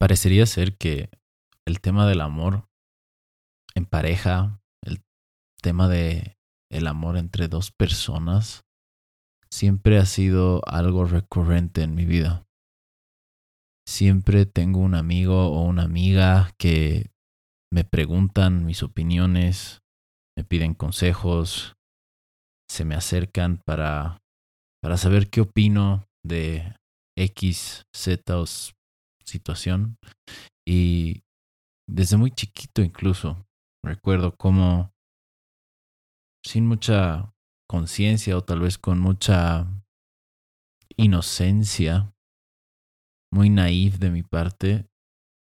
Parecería ser que el tema del amor en pareja, el tema de el amor entre dos personas, siempre ha sido algo recurrente en mi vida. Siempre tengo un amigo o una amiga que me preguntan mis opiniones, me piden consejos, se me acercan para, para saber qué opino de X, Z situación. Y desde muy chiquito incluso recuerdo cómo sin mucha conciencia o tal vez con mucha inocencia, muy naif de mi parte,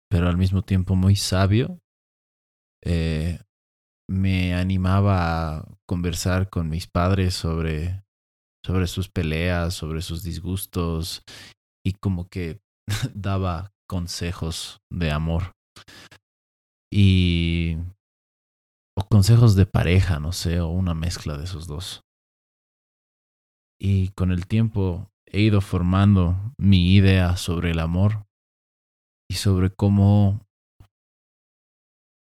pero al mismo tiempo muy sabio, eh, me animaba a conversar con mis padres sobre, sobre sus peleas, sobre sus disgustos y como que daba consejos de amor. Y... o consejos de pareja, no sé, o una mezcla de esos dos. Y con el tiempo he ido formando mi idea sobre el amor y sobre cómo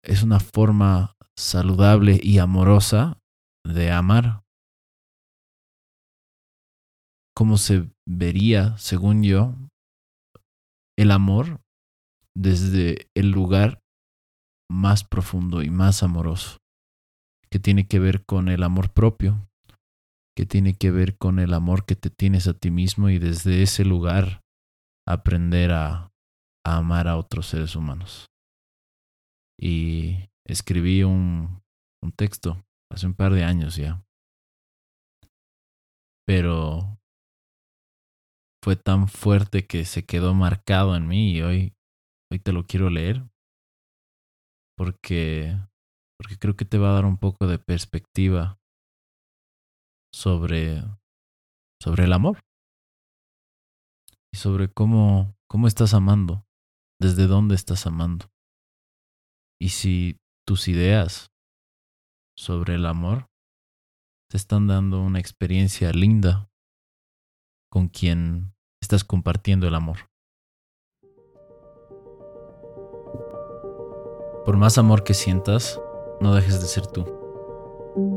es una forma saludable y amorosa de amar. Cómo se vería, según yo, el amor desde el lugar más profundo y más amoroso, que tiene que ver con el amor propio, que tiene que ver con el amor que te tienes a ti mismo y desde ese lugar aprender a, amar a otros seres humanos. Y escribí un, un texto hace un par de años ya, pero fue tan fuerte que se quedó marcado en mí y hoy, hoy te lo quiero leer porque, porque creo que te va a dar un poco de perspectiva sobre, sobre el amor y sobre cómo, cómo estás amando, desde dónde estás amando. Y si tus ideas sobre el amor te están dando una experiencia linda con quien estás compartiendo el amor. Por más amor que sientas, no dejes de ser tú.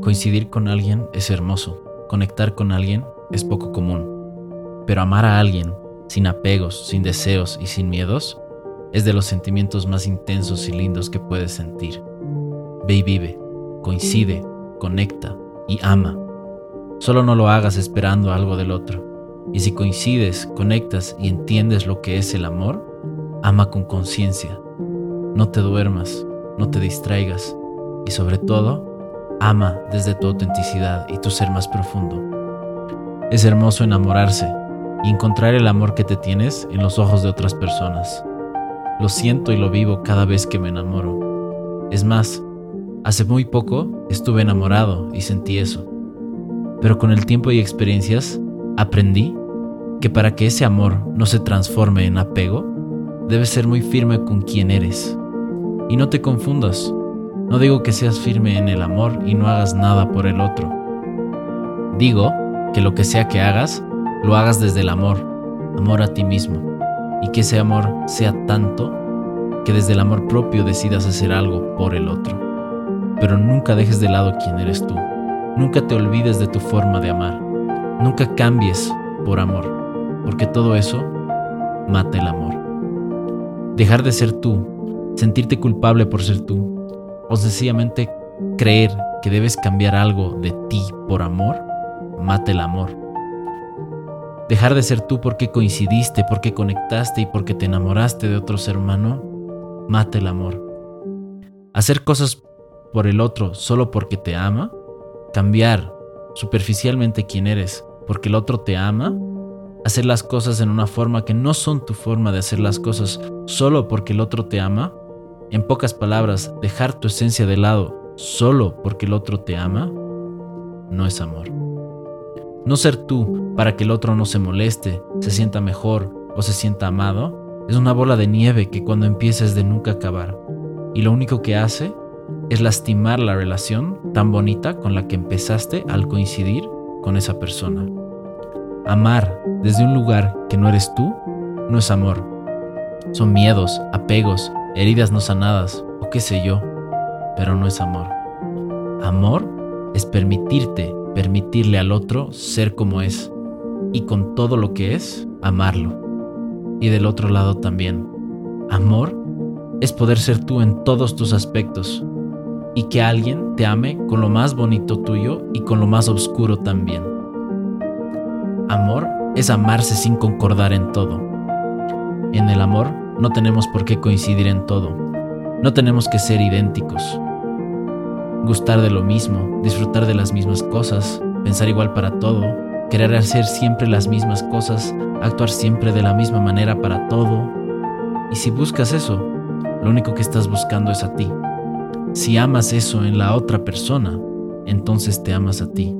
Coincidir con alguien es hermoso, conectar con alguien es poco común, pero amar a alguien sin apegos, sin deseos y sin miedos es de los sentimientos más intensos y lindos que puedes sentir. Ve y vive, coincide, conecta y ama. Solo no lo hagas esperando algo del otro. Y si coincides, conectas y entiendes lo que es el amor, ama con conciencia. No te duermas, no te distraigas y sobre todo, ama desde tu autenticidad y tu ser más profundo. Es hermoso enamorarse y encontrar el amor que te tienes en los ojos de otras personas. Lo siento y lo vivo cada vez que me enamoro. Es más, hace muy poco estuve enamorado y sentí eso. Pero con el tiempo y experiencias, Aprendí que para que ese amor no se transforme en apego, debes ser muy firme con quien eres. Y no te confundas, no digo que seas firme en el amor y no hagas nada por el otro. Digo que lo que sea que hagas, lo hagas desde el amor, amor a ti mismo, y que ese amor sea tanto que desde el amor propio decidas hacer algo por el otro. Pero nunca dejes de lado quién eres tú, nunca te olvides de tu forma de amar. Nunca cambies por amor, porque todo eso mata el amor. Dejar de ser tú, sentirte culpable por ser tú, o sencillamente creer que debes cambiar algo de ti por amor, mata el amor. Dejar de ser tú porque coincidiste, porque conectaste y porque te enamoraste de otro ser humano, mata el amor. Hacer cosas por el otro solo porque te ama, cambiar superficialmente quién eres porque el otro te ama, hacer las cosas en una forma que no son tu forma de hacer las cosas solo porque el otro te ama, en pocas palabras, dejar tu esencia de lado solo porque el otro te ama, no es amor. No ser tú para que el otro no se moleste, se sienta mejor o se sienta amado, es una bola de nieve que cuando empieza es de nunca acabar. Y lo único que hace es lastimar la relación tan bonita con la que empezaste al coincidir con esa persona. Amar desde un lugar que no eres tú no es amor. Son miedos, apegos, heridas no sanadas o qué sé yo, pero no es amor. Amor es permitirte, permitirle al otro ser como es y con todo lo que es, amarlo. Y del otro lado también, amor es poder ser tú en todos tus aspectos y que alguien te ame con lo más bonito tuyo y con lo más oscuro también. Amor es amarse sin concordar en todo. En el amor no tenemos por qué coincidir en todo. No tenemos que ser idénticos. Gustar de lo mismo, disfrutar de las mismas cosas, pensar igual para todo, querer hacer siempre las mismas cosas, actuar siempre de la misma manera para todo. Y si buscas eso, lo único que estás buscando es a ti. Si amas eso en la otra persona, entonces te amas a ti.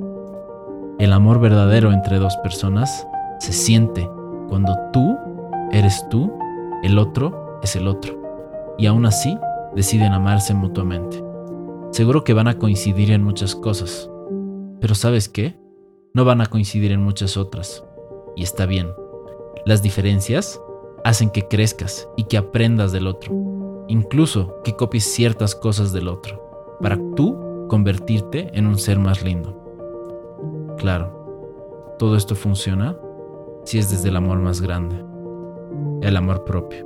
El amor verdadero entre dos personas se siente cuando tú eres tú, el otro es el otro, y aún así deciden amarse mutuamente. Seguro que van a coincidir en muchas cosas, pero ¿sabes qué? No van a coincidir en muchas otras, y está bien. Las diferencias hacen que crezcas y que aprendas del otro incluso que copies ciertas cosas del otro, para tú convertirte en un ser más lindo. Claro, todo esto funciona si es desde el amor más grande, el amor propio.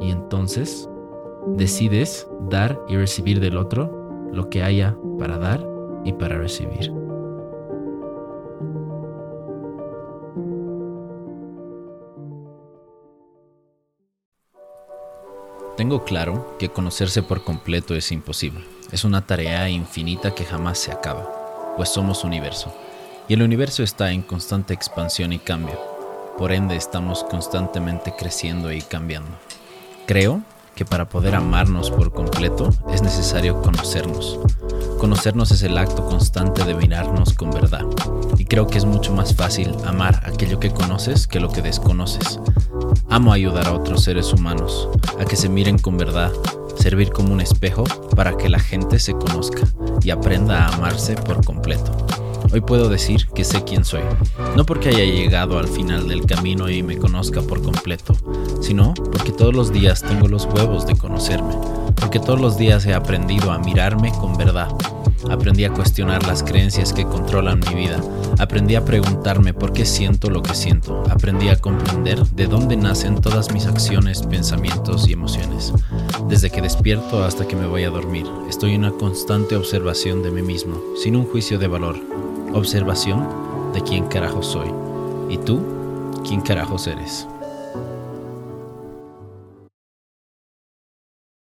Y entonces decides dar y recibir del otro lo que haya para dar y para recibir. Tengo claro que conocerse por completo es imposible. Es una tarea infinita que jamás se acaba, pues somos universo. Y el universo está en constante expansión y cambio. Por ende estamos constantemente creciendo y cambiando. Creo que para poder amarnos por completo es necesario conocernos. Conocernos es el acto constante de mirarnos con verdad. Y creo que es mucho más fácil amar aquello que conoces que lo que desconoces. Amo ayudar a otros seres humanos a que se miren con verdad, servir como un espejo para que la gente se conozca y aprenda a amarse por completo. Hoy puedo decir que sé quién soy, no porque haya llegado al final del camino y me conozca por completo, sino porque todos los días tengo los huevos de conocerme, porque todos los días he aprendido a mirarme con verdad Aprendí a cuestionar las creencias que controlan mi vida. Aprendí a preguntarme por qué siento lo que siento. Aprendí a comprender de dónde nacen todas mis acciones, pensamientos y emociones. Desde que despierto hasta que me voy a dormir, estoy en una constante observación de mí mismo, sin un juicio de valor. Observación de quién carajo soy. ¿Y tú? ¿Quién carajos eres?